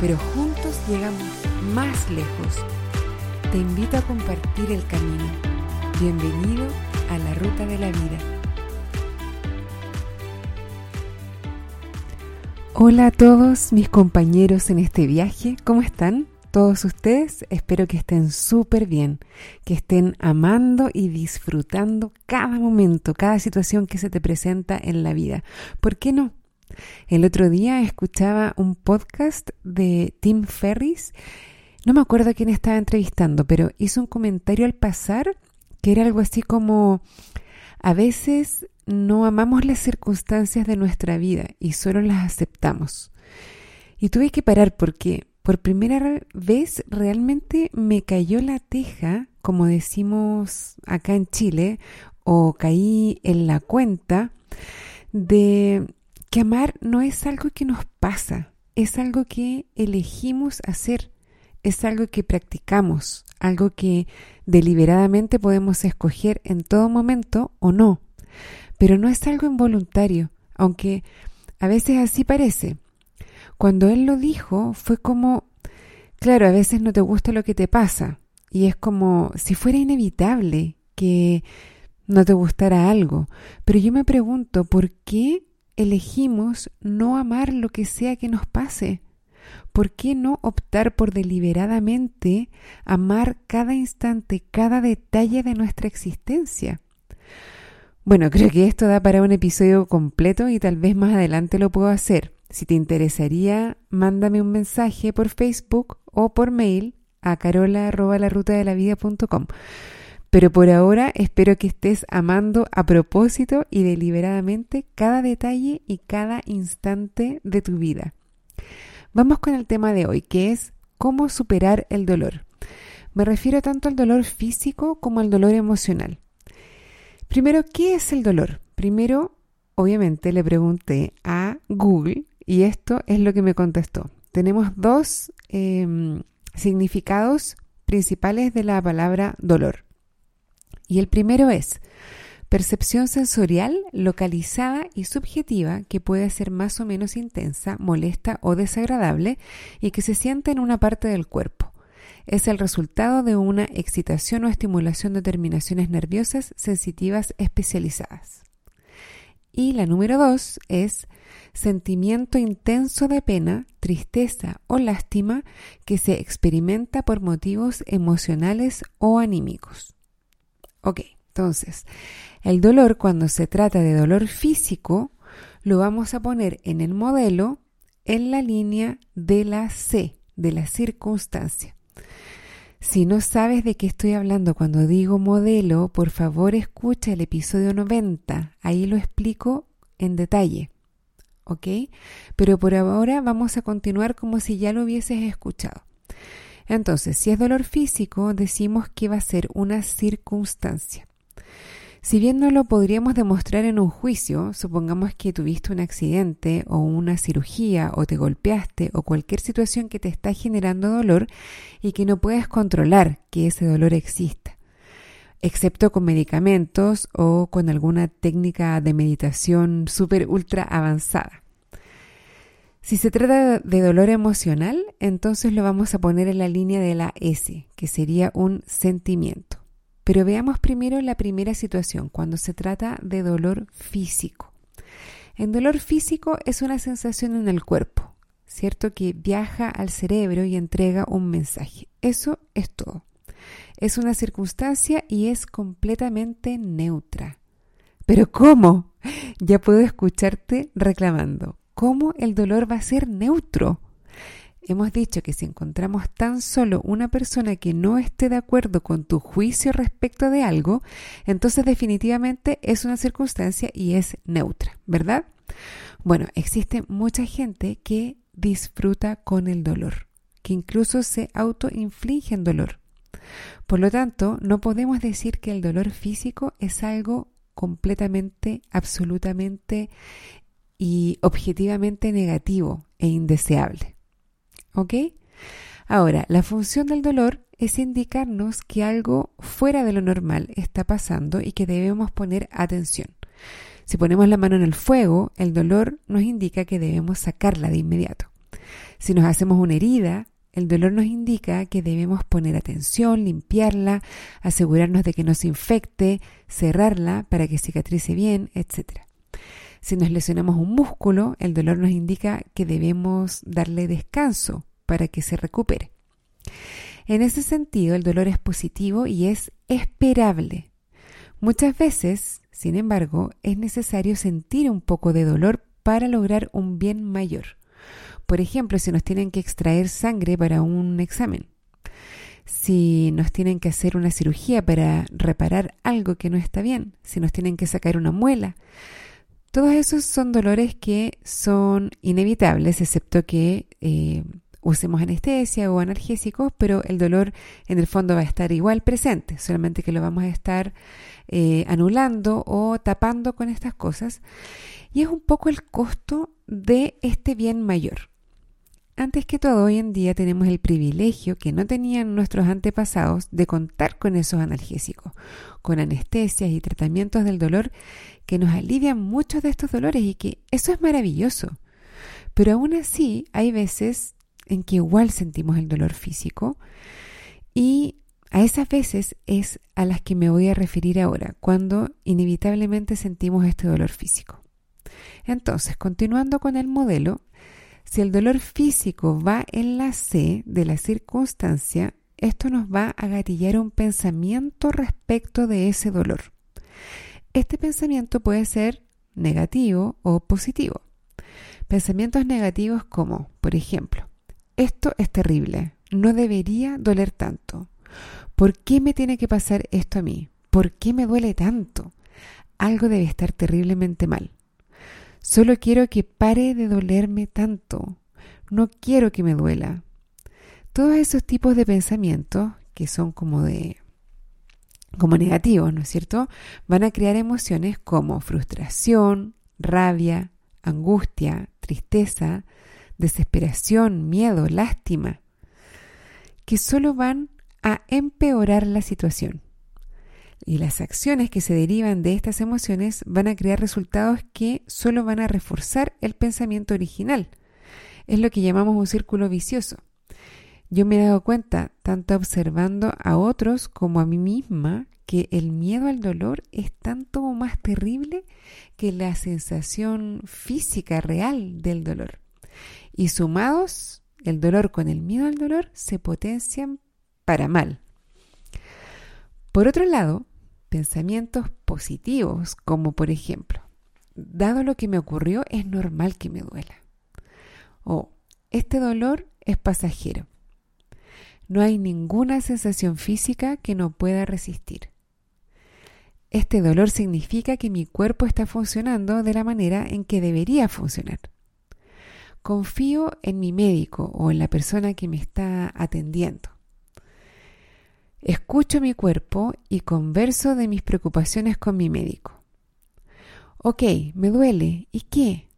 pero juntos llegamos más lejos. Te invito a compartir el camino. Bienvenido a la ruta de la vida. Hola a todos mis compañeros en este viaje, ¿cómo están? Todos ustedes espero que estén súper bien, que estén amando y disfrutando cada momento, cada situación que se te presenta en la vida. ¿Por qué no? El otro día escuchaba un podcast de Tim Ferris. No me acuerdo quién estaba entrevistando, pero hizo un comentario al pasar que era algo así como, a veces no amamos las circunstancias de nuestra vida y solo las aceptamos. Y tuve que parar porque por primera vez realmente me cayó la teja, como decimos acá en Chile, o caí en la cuenta de que amar no es algo que nos pasa, es algo que elegimos hacer, es algo que practicamos, algo que deliberadamente podemos escoger en todo momento o no, pero no es algo involuntario, aunque a veces así parece. Cuando él lo dijo fue como, claro, a veces no te gusta lo que te pasa, y es como si fuera inevitable que no te gustara algo, pero yo me pregunto, ¿por qué elegimos no amar lo que sea que nos pase? ¿Por qué no optar por deliberadamente amar cada instante, cada detalle de nuestra existencia? Bueno, creo que esto da para un episodio completo y tal vez más adelante lo puedo hacer. Si te interesaría, mándame un mensaje por Facebook o por mail a carola.larutadelavida.com. Pero por ahora espero que estés amando a propósito y deliberadamente cada detalle y cada instante de tu vida. Vamos con el tema de hoy, que es cómo superar el dolor. Me refiero tanto al dolor físico como al dolor emocional. Primero, ¿qué es el dolor? Primero, obviamente, le pregunté a Google y esto es lo que me contestó. Tenemos dos em, significados principales de la palabra dolor. Y el primero es percepción sensorial localizada y subjetiva que puede ser más o menos intensa, molesta o desagradable y que se siente en una parte del cuerpo. Es el resultado de una excitación o estimulación de terminaciones nerviosas sensitivas especializadas. Y la número dos es sentimiento intenso de pena, tristeza o lástima que se experimenta por motivos emocionales o anímicos. Ok, entonces, el dolor cuando se trata de dolor físico, lo vamos a poner en el modelo en la línea de la C, de la circunstancia. Si no sabes de qué estoy hablando cuando digo modelo, por favor escucha el episodio 90, ahí lo explico en detalle. ¿Ok? Pero por ahora vamos a continuar como si ya lo hubieses escuchado. Entonces, si es dolor físico, decimos que va a ser una circunstancia. Si bien no lo podríamos demostrar en un juicio, supongamos que tuviste un accidente o una cirugía o te golpeaste o cualquier situación que te está generando dolor y que no puedes controlar que ese dolor exista, excepto con medicamentos o con alguna técnica de meditación súper ultra avanzada. Si se trata de dolor emocional, entonces lo vamos a poner en la línea de la S, que sería un sentimiento. Pero veamos primero la primera situación, cuando se trata de dolor físico. En dolor físico es una sensación en el cuerpo, ¿cierto? Que viaja al cerebro y entrega un mensaje. Eso es todo. Es una circunstancia y es completamente neutra. Pero ¿cómo? Ya puedo escucharte reclamando. ¿Cómo el dolor va a ser neutro? Hemos dicho que si encontramos tan solo una persona que no esté de acuerdo con tu juicio respecto de algo, entonces definitivamente es una circunstancia y es neutra, ¿verdad? Bueno, existe mucha gente que disfruta con el dolor, que incluso se autoinfligen dolor. Por lo tanto, no podemos decir que el dolor físico es algo completamente, absolutamente y objetivamente negativo e indeseable. ¿Ok? Ahora, la función del dolor es indicarnos que algo fuera de lo normal está pasando y que debemos poner atención. Si ponemos la mano en el fuego, el dolor nos indica que debemos sacarla de inmediato. Si nos hacemos una herida, el dolor nos indica que debemos poner atención, limpiarla, asegurarnos de que no se infecte, cerrarla para que cicatrice bien, etc. Si nos lesionamos un músculo, el dolor nos indica que debemos darle descanso para que se recupere. En ese sentido, el dolor es positivo y es esperable. Muchas veces, sin embargo, es necesario sentir un poco de dolor para lograr un bien mayor. Por ejemplo, si nos tienen que extraer sangre para un examen, si nos tienen que hacer una cirugía para reparar algo que no está bien, si nos tienen que sacar una muela. Todos esos son dolores que son inevitables, excepto que eh, usemos anestesia o analgésicos, pero el dolor en el fondo va a estar igual presente, solamente que lo vamos a estar eh, anulando o tapando con estas cosas. Y es un poco el costo de este bien mayor. Antes que todo, hoy en día tenemos el privilegio que no tenían nuestros antepasados de contar con esos analgésicos, con anestesias y tratamientos del dolor que nos alivian muchos de estos dolores y que eso es maravilloso. Pero aún así hay veces en que igual sentimos el dolor físico y a esas veces es a las que me voy a referir ahora, cuando inevitablemente sentimos este dolor físico. Entonces, continuando con el modelo, si el dolor físico va en la C de la circunstancia, esto nos va a gatillar un pensamiento respecto de ese dolor. Este pensamiento puede ser negativo o positivo. Pensamientos negativos como, por ejemplo, esto es terrible, no debería doler tanto. ¿Por qué me tiene que pasar esto a mí? ¿Por qué me duele tanto? Algo debe estar terriblemente mal. Solo quiero que pare de dolerme tanto. No quiero que me duela. Todos esos tipos de pensamientos que son como de como negativos, ¿no es cierto? Van a crear emociones como frustración, rabia, angustia, tristeza, desesperación, miedo, lástima, que solo van a empeorar la situación. Y las acciones que se derivan de estas emociones van a crear resultados que solo van a reforzar el pensamiento original. Es lo que llamamos un círculo vicioso. Yo me he dado cuenta, tanto observando a otros como a mí misma, que el miedo al dolor es tanto más terrible que la sensación física real del dolor. Y sumados, el dolor con el miedo al dolor se potencian para mal. Por otro lado, pensamientos positivos, como por ejemplo, dado lo que me ocurrió, es normal que me duela. O este dolor es pasajero. No hay ninguna sensación física que no pueda resistir. Este dolor significa que mi cuerpo está funcionando de la manera en que debería funcionar. Confío en mi médico o en la persona que me está atendiendo. Escucho mi cuerpo y converso de mis preocupaciones con mi médico. Ok, me duele. ¿Y qué?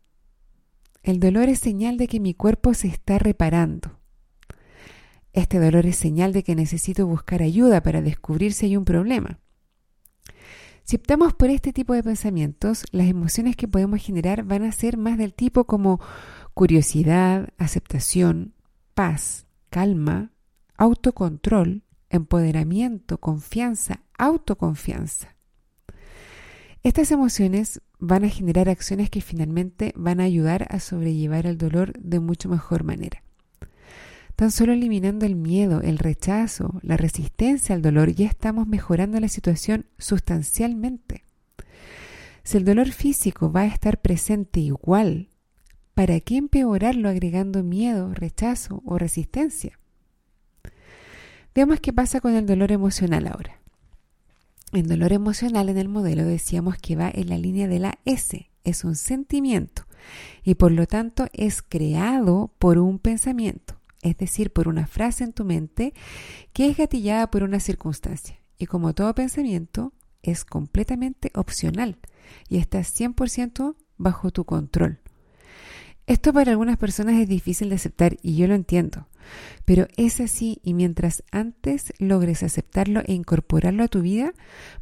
El dolor es señal de que mi cuerpo se está reparando. Este dolor es señal de que necesito buscar ayuda para descubrir si hay un problema. Si optamos por este tipo de pensamientos, las emociones que podemos generar van a ser más del tipo como curiosidad, aceptación, paz, calma, autocontrol, empoderamiento, confianza, autoconfianza. Estas emociones van a generar acciones que finalmente van a ayudar a sobrellevar el dolor de mucho mejor manera. Tan solo eliminando el miedo, el rechazo, la resistencia al dolor, ya estamos mejorando la situación sustancialmente. Si el dolor físico va a estar presente igual, ¿para qué empeorarlo agregando miedo, rechazo o resistencia? Veamos qué pasa con el dolor emocional ahora. El dolor emocional en el modelo decíamos que va en la línea de la S, es un sentimiento y por lo tanto es creado por un pensamiento. es decir, por una frase en tu mente que es gatillada por una circunstancia. Y como todo pensamiento, es completamente opcional y está 100% bajo tu control. Esto para algunas personas es difícil de aceptar y yo lo entiendo, pero es así y mientras antes logres aceptarlo e incorporarlo a tu vida,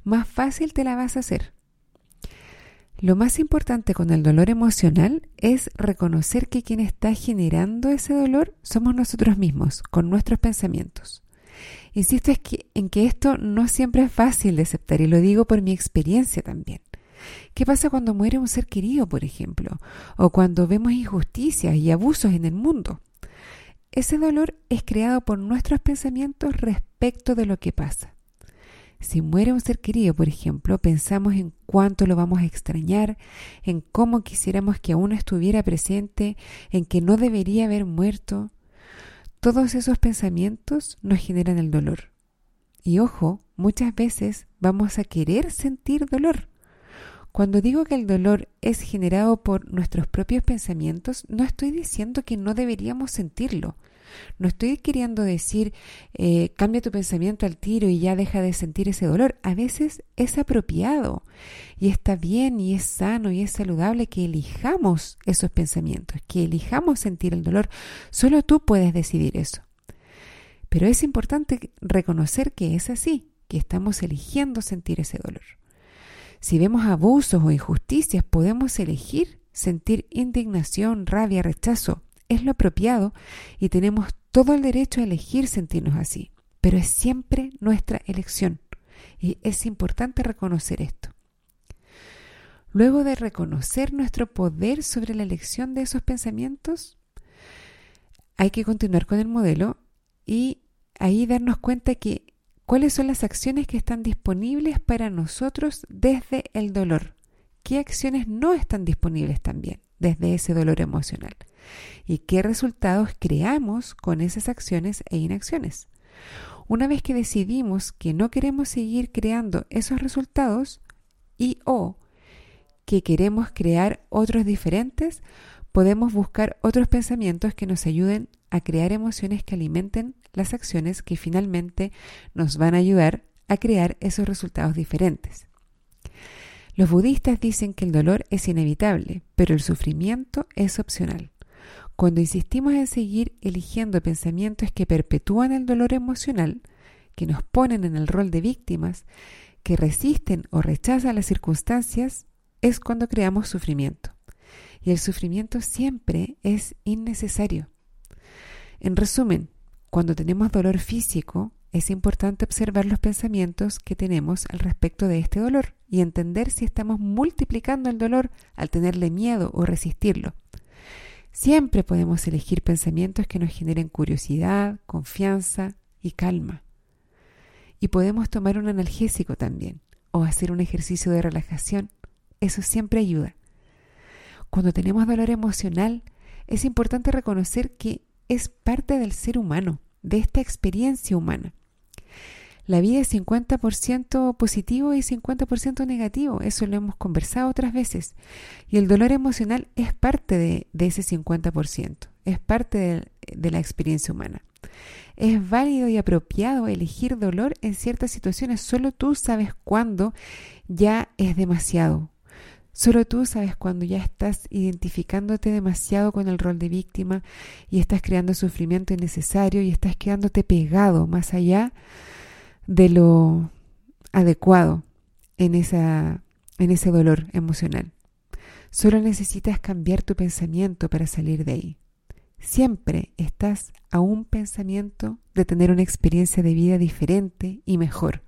más fácil te la vas a hacer. Lo más importante con el dolor emocional es reconocer que quien está generando ese dolor somos nosotros mismos, con nuestros pensamientos. Insisto en que esto no siempre es fácil de aceptar y lo digo por mi experiencia también. ¿Qué pasa cuando muere un ser querido, por ejemplo? O cuando vemos injusticias y abusos en el mundo. Ese dolor es creado por nuestros pensamientos respecto de lo que pasa. Si muere un ser querido, por ejemplo, pensamos en cuánto lo vamos a extrañar, en cómo quisiéramos que aún estuviera presente, en que no debería haber muerto. Todos esos pensamientos nos generan el dolor. Y ojo, muchas veces vamos a querer sentir dolor. Cuando digo que el dolor es generado por nuestros propios pensamientos, no estoy diciendo que no deberíamos sentirlo. No estoy queriendo decir eh, cambia tu pensamiento al tiro y ya deja de sentir ese dolor. A veces es apropiado y está bien y es sano y es saludable que elijamos esos pensamientos, que elijamos sentir el dolor. Solo tú puedes decidir eso. Pero es importante reconocer que es así, que estamos eligiendo sentir ese dolor. Si vemos abusos o injusticias, podemos elegir sentir indignación, rabia, rechazo. Es lo apropiado y tenemos todo el derecho a elegir sentirnos así, pero es siempre nuestra elección y es importante reconocer esto. Luego de reconocer nuestro poder sobre la elección de esos pensamientos, hay que continuar con el modelo y ahí darnos cuenta que ¿Cuáles son las acciones que están disponibles para nosotros desde el dolor? ¿Qué acciones no están disponibles también desde ese dolor emocional? ¿Y qué resultados creamos con esas acciones e inacciones? Una vez que decidimos que no queremos seguir creando esos resultados y o que queremos crear otros diferentes, podemos buscar otros pensamientos que nos ayuden a crear emociones que alimenten las acciones que finalmente nos van a ayudar a crear esos resultados diferentes. Los budistas dicen que el dolor es inevitable, pero el sufrimiento es opcional. Cuando insistimos en seguir eligiendo pensamientos que perpetúan el dolor emocional, que nos ponen en el rol de víctimas, que resisten o rechazan las circunstancias, es cuando creamos sufrimiento. Y el sufrimiento siempre es innecesario. En resumen, cuando tenemos dolor físico, es importante observar los pensamientos que tenemos al respecto de este dolor y entender si estamos multiplicando el dolor al tenerle miedo o resistirlo. Siempre podemos elegir pensamientos que nos generen curiosidad, confianza y calma. Y podemos tomar un analgésico también o hacer un ejercicio de relajación. Eso siempre ayuda. Cuando tenemos dolor emocional, es importante reconocer que es parte del ser humano, de esta experiencia humana. La vida es 50% positivo y 50% negativo, eso lo hemos conversado otras veces. Y el dolor emocional es parte de, ese 50%, es parte de, de la experiencia humana. Es válido y apropiado elegir dolor en ciertas situaciones, solo tú sabes cuándo ya es demasiado, Solo tú sabes cuando ya estás identificándote demasiado con el rol de víctima y estás creando sufrimiento innecesario y estás quedándote pegado más allá de lo adecuado en, esa, en ese dolor emocional. Solo necesitas cambiar tu pensamiento para salir de ahí. Siempre estás a un pensamiento de tener una experiencia de vida diferente y mejor.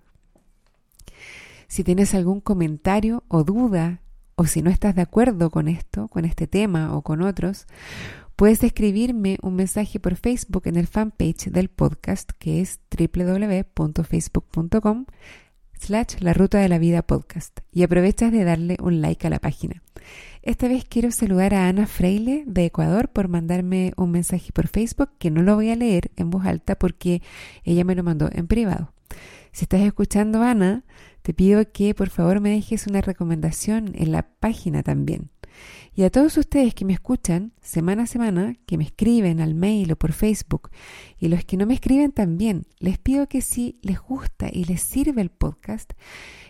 Si tienes algún comentario o duda o si no estás de acuerdo con esto, con este tema o con otros, puedes escribirme un mensaje por Facebook en el fanpage del podcast que es www.facebook.com slash la ruta de la vida podcast y aprovechas de darle un like a la página. Esta vez quiero saludar a Ana Freile de Ecuador por mandarme un mensaje por Facebook que no lo voy a leer en voz alta porque ella me lo mandó en privado. Si estás escuchando, Ana, te pido que por favor me dejes una recomendación en la página también. Y a todos ustedes que me escuchan semana a semana, que me escriben al mail o por Facebook, y los que no me escriben también, les pido que si les gusta y les sirve el podcast,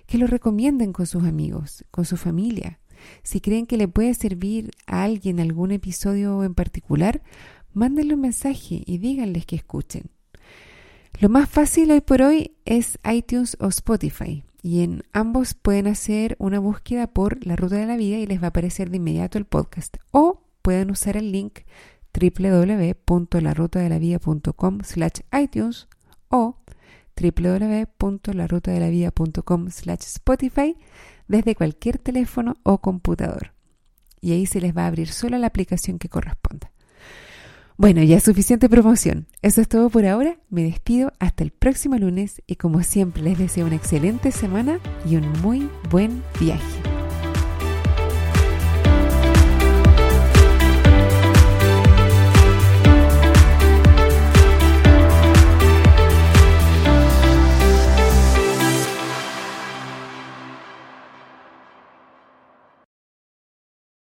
que lo recomienden con sus amigos, con su familia. Si creen que le puede servir a alguien algún episodio en particular, mándenle un mensaje y díganles que escuchen. Lo más fácil hoy por hoy es iTunes o Spotify y en ambos pueden hacer una búsqueda por la ruta de la vida y les va a aparecer de inmediato el podcast o pueden usar el link www.larutadelavida.com slash iTunes o www.larutadelavida.com slash Spotify desde cualquier teléfono o computador. Y ahí se les va a abrir solo la aplicación que corresponda. Bueno, ya es suficiente promoción. Eso es todo por ahora. Me despido hasta el próximo lunes y como siempre les deseo una excelente semana y un muy buen viaje.